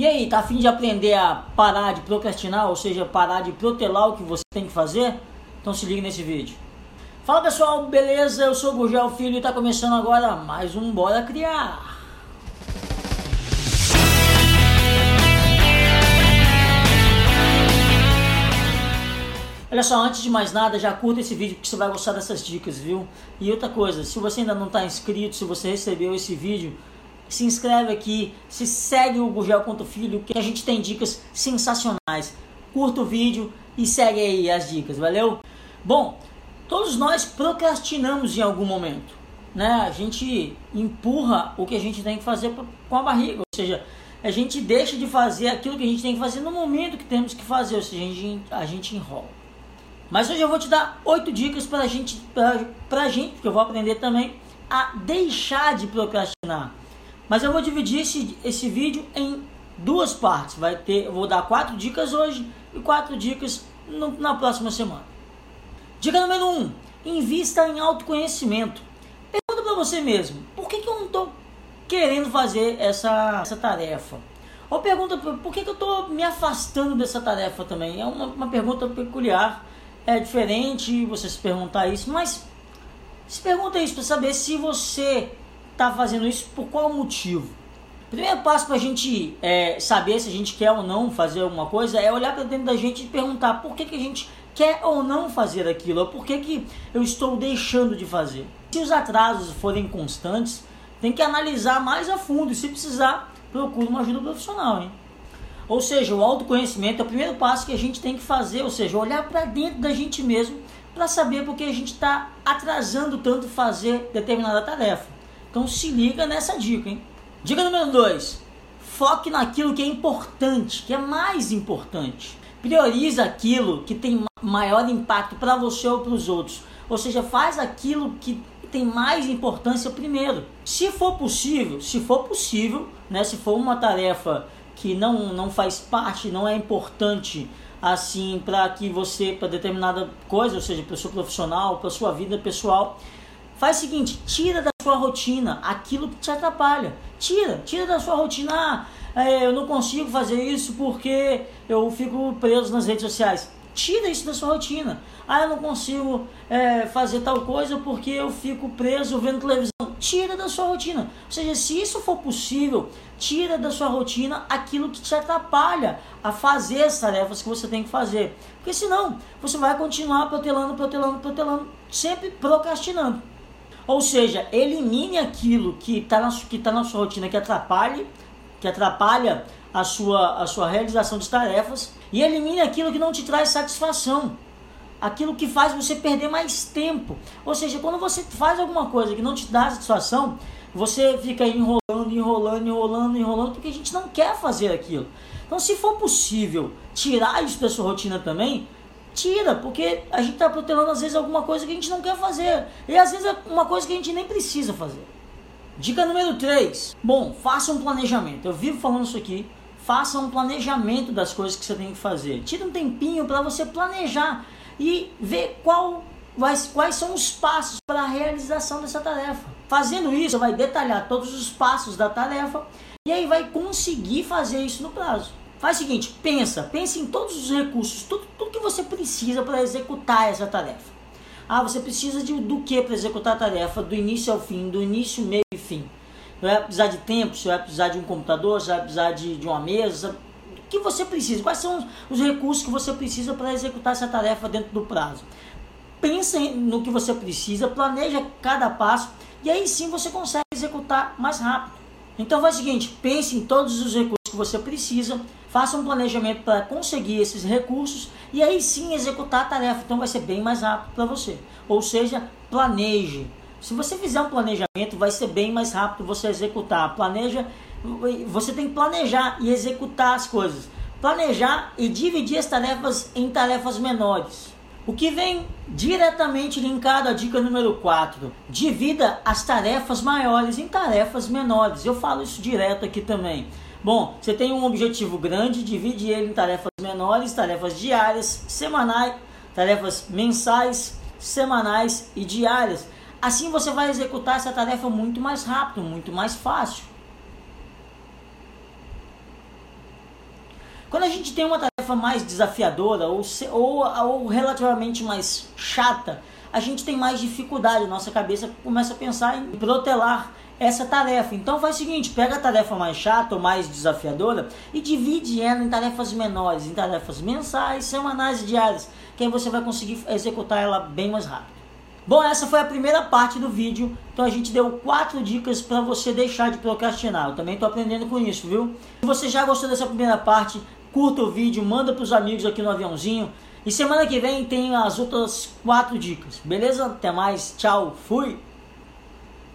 E aí, tá afim de aprender a parar de procrastinar, ou seja, parar de protelar o que você tem que fazer? Então se liga nesse vídeo. Fala pessoal, beleza? Eu sou o Gurgel Filho e tá começando agora mais um Bora Criar. Olha só, antes de mais nada, já curta esse vídeo porque você vai gostar dessas dicas, viu? E outra coisa, se você ainda não está inscrito, se você recebeu esse vídeo, se inscreve aqui, se segue o Gugel Ponto Filho, que a gente tem dicas sensacionais. Curta o vídeo e segue aí as dicas, valeu? Bom, todos nós procrastinamos em algum momento, né? A gente empurra o que a gente tem que fazer com a barriga, ou seja, a gente deixa de fazer aquilo que a gente tem que fazer no momento que temos que fazer, ou seja, a gente, a gente enrola. Mas hoje eu vou te dar oito dicas para gente, pra, pra gente, porque eu vou aprender também a deixar de procrastinar. Mas eu vou dividir esse, esse vídeo em duas partes. Vai ter, eu vou dar quatro dicas hoje e quatro dicas no, na próxima semana. Dica número um: invista em autoconhecimento. Pergunta para você mesmo: por que, que eu não estou querendo fazer essa, essa tarefa? Ou pergunta por que, que eu estou me afastando dessa tarefa também? É uma, uma pergunta peculiar é diferente você se perguntar isso, mas se pergunta isso para saber se você está fazendo isso por qual motivo. Primeiro passo para a gente é, saber se a gente quer ou não fazer alguma coisa é olhar para dentro da gente e perguntar por que, que a gente quer ou não fazer aquilo, ou por que, que eu estou deixando de fazer. Se os atrasos forem constantes, tem que analisar mais a fundo e se precisar, procure uma ajuda profissional. Hein? Ou seja, o autoconhecimento é o primeiro passo que a gente tem que fazer, ou seja, olhar para dentro da gente mesmo para saber porque a gente está atrasando tanto fazer determinada tarefa. Então se liga nessa dica, hein? Dica número 2. Foque naquilo que é importante, que é mais importante. Priorize aquilo que tem maior impacto para você ou para os outros. Ou seja, faz aquilo que tem mais importância primeiro. Se for possível, se for possível, né, se for uma tarefa que não, não faz parte, não é importante assim para que você, para determinada coisa, ou seja, para sua profissional, para sua vida pessoal, faz o seguinte, tira da sua rotina aquilo que te atrapalha. Tira, tira da sua rotina. Ah, é, eu não consigo fazer isso porque eu fico preso nas redes sociais. Tira isso da sua rotina. Ah, eu não consigo é, fazer tal coisa porque eu fico preso vendo televisão. Tira da sua rotina. Ou seja, se isso for possível, tira da sua rotina aquilo que te atrapalha a fazer as tarefas que você tem que fazer. Porque senão você vai continuar protelando, protelando, protelando, sempre procrastinando. Ou seja, elimine aquilo que está na, que tá na sua rotina que atrapalhe, que atrapalha a sua, a sua realização de tarefas e elimine aquilo que não te traz satisfação. Aquilo que faz você perder mais tempo. Ou seja, quando você faz alguma coisa que não te dá satisfação, você fica enrolando, enrolando, enrolando, enrolando, porque a gente não quer fazer aquilo. Então, se for possível tirar isso da sua rotina também, tira, porque a gente está protelando às vezes alguma coisa que a gente não quer fazer. E às vezes é uma coisa que a gente nem precisa fazer. Dica número 3. Bom, faça um planejamento. Eu vivo falando isso aqui faça um planejamento das coisas que você tem que fazer. Tira um tempinho para você planejar e ver qual quais são os passos para a realização dessa tarefa. Fazendo isso, vai detalhar todos os passos da tarefa e aí vai conseguir fazer isso no prazo. Faz o seguinte, pensa, pense em todos os recursos, tudo, tudo que você precisa para executar essa tarefa. Ah, você precisa de, do que para executar a tarefa, do início ao fim, do início, meio e fim. Você vai precisar de tempo, você vai precisar de um computador, você vai precisar de, de uma mesa. O que você precisa? Quais são os recursos que você precisa para executar essa tarefa dentro do prazo? Pensa no que você precisa, planeja cada passo e aí sim você consegue executar mais rápido. Então faz o seguinte, pense em todos os recursos que você precisa, faça um planejamento para conseguir esses recursos e aí sim executar a tarefa. Então vai ser bem mais rápido para você. Ou seja, planeje, se você fizer um planejamento, vai ser bem mais rápido você executar. Planeja, você tem que planejar e executar as coisas. Planejar e dividir as tarefas em tarefas menores. O que vem diretamente linkado à dica número 4. Divida as tarefas maiores em tarefas menores. Eu falo isso direto aqui também. Bom, você tem um objetivo grande, divide ele em tarefas menores, tarefas diárias, semanais, tarefas mensais, semanais e diárias Assim você vai executar essa tarefa muito mais rápido, muito mais fácil. Quando a gente tem uma tarefa mais desafiadora ou, ou, ou relativamente mais chata, a gente tem mais dificuldade, nossa cabeça começa a pensar em protelar essa tarefa. Então faz o seguinte, pega a tarefa mais chata ou mais desafiadora e divide ela em tarefas menores, em tarefas mensais, semanais e diárias, que aí você vai conseguir executar ela bem mais rápido. Bom, essa foi a primeira parte do vídeo. Então a gente deu quatro dicas para você deixar de procrastinar. Eu também estou aprendendo com isso, viu? Se você já gostou dessa primeira parte, curta o vídeo, manda para os amigos aqui no aviãozinho. E semana que vem tem as outras quatro dicas. Beleza? Até mais. Tchau. Fui.